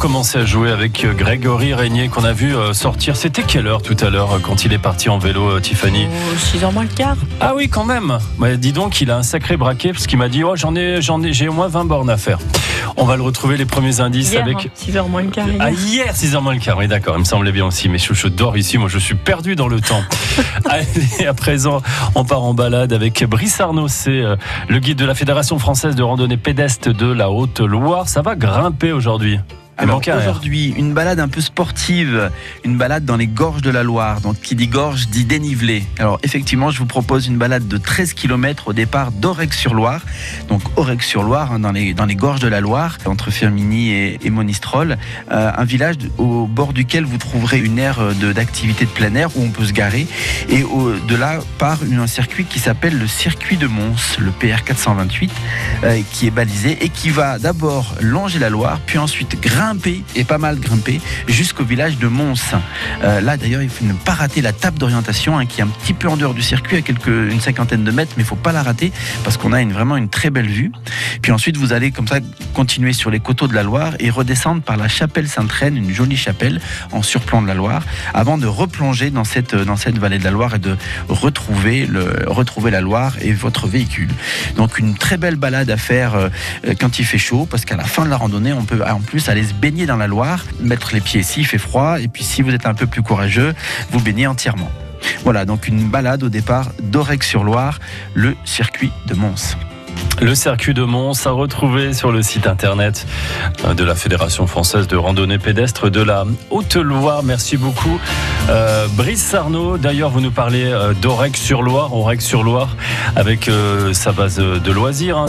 recommencer à jouer avec euh, Grégory Régnier qu'on a vu euh, sortir. C'était quelle heure tout à l'heure euh, quand il est parti en vélo, Tiffany 6h moins le quart. Ah oui, quand même. Ouais, dis donc, il a un sacré braquet parce qu'il m'a dit oh, j'en ai, j'en ai, j'ai au moins 20 bornes à faire. On va le retrouver les premiers indices Hier, avec. hein, 6h moins le quart. hier. Ah, hier, 6h moins le quart, oui, d'accord, il me semblait bien aussi. Mais chouchou dors ici, moi je suis perdu dans le temps. Allez, à présent, on part en balade avec Brice Arnaud, c'est le guide de la Fédération française de randonnée pédestre de la Haute-Loire. Ça va grimper aujourd'hui? Alors air. aujourd'hui, une balade un peu sportive, une balade dans les gorges de la Loire. Donc qui dit gorge dit dénivelé. Alors effectivement, je vous propose une balade de 13 km au départ d'Aurec-sur-Loire. Donc Aurec-sur-Loire, hein, dans, les, dans les gorges de la Loire, entre Firminy et, et Monistrol. Euh, un village au bord duquel vous trouverez une aire euh, de- d'activité de, plein air où on peut se garer. Et au- de là part un circuit qui s'appelle le circuit de Mons, le PR 428, euh, qui est balisé et qui va d'abord longer la Loire, puis ensuite grimper, et pas mal grimper, jusqu'au village de Mons. Euh, là d'ailleurs, il faut ne pas rater la table d'orientation hein, qui est un petit peu en dehors du circuit, à quelques, une cinquantaine de mètres, mais il faut pas la rater parce qu'on a vraiment une très belle vue. Puis ensuite, vous allez comme ça continuer sur les coteaux de la Loire et redescendre par la chapelle Sainte-Reine, une jolie chapelle en surplomb de la Loire, avant de replonger dans cette, dans cette vallée de la Loire et de retrouver, le, retrouver la Loire et votre véhicule. Donc une très belle balade à faire euh, quand il fait chaud, parce qu'à la fin de la randonnée, on peut en plus aller baigner dans la Loire, mettre les pieds s'il fait froid, et puis si vous êtes un peu plus courageux, vous baignez entièrement. Voilà, donc une balade au départ d'Aurec-sur-Loire, le circuit de Mons. Le circuit de Mons à retrouver sur le site internet de la Fédération française de randonnée pédestre de la Haute-Loire. Merci beaucoup, euh, Brice Arnaud. D'ailleurs, vous nous parlez euh, d'Orec-sur-Loire, Orec-sur-Loire, avec euh, sa base de loisirs. hein.